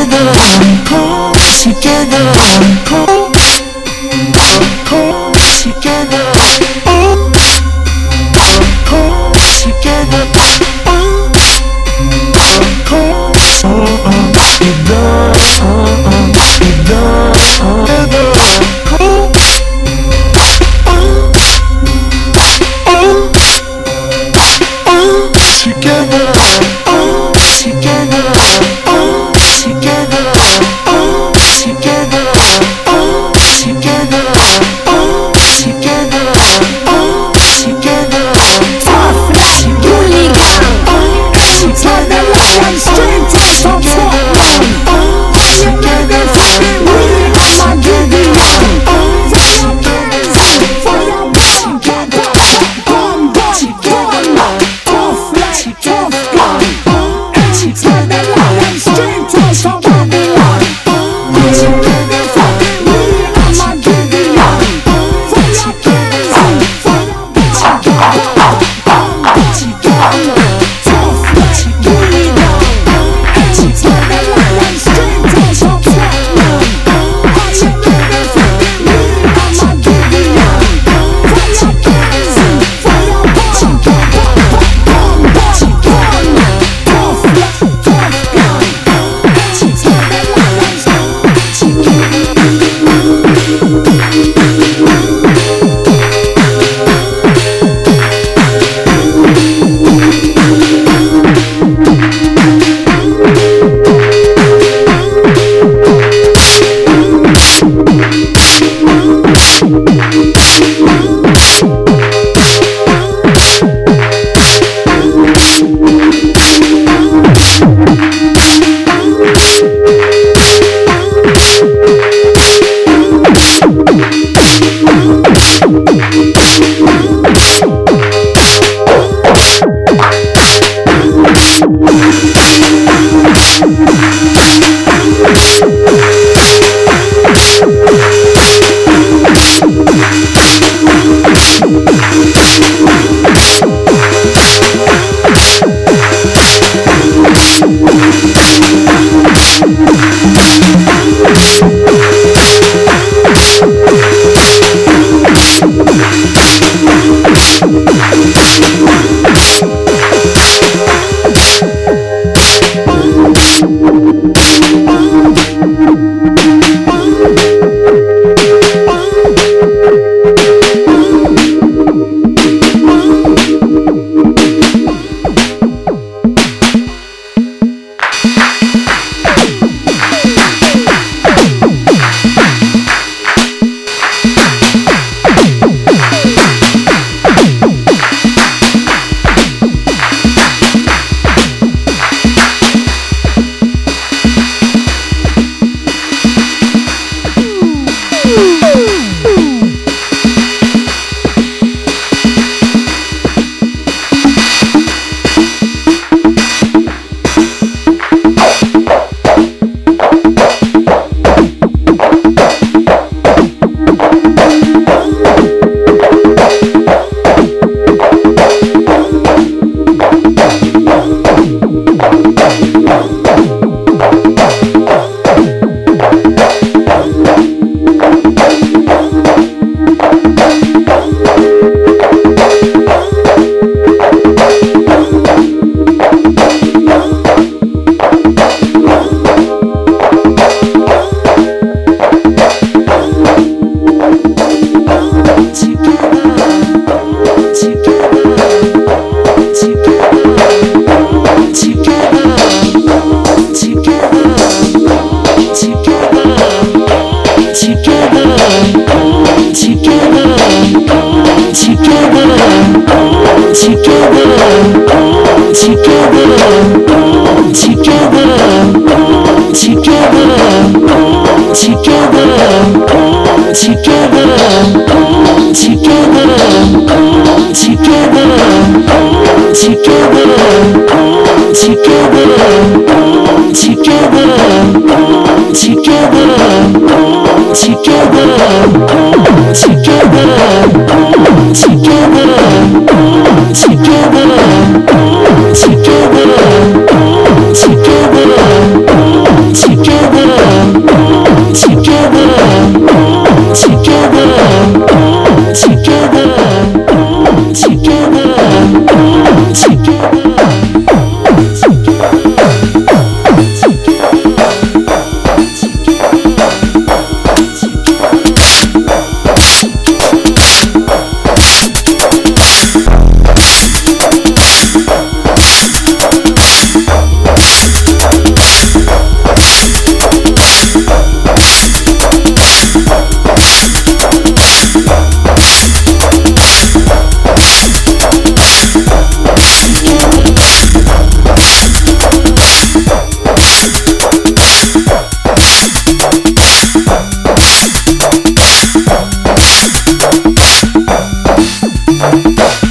together, hold together, hold, hold together, together. Together you Thank you. on together, on together, on together, on together, on together, on together, on together, on together, on together, on together, on together. Bye.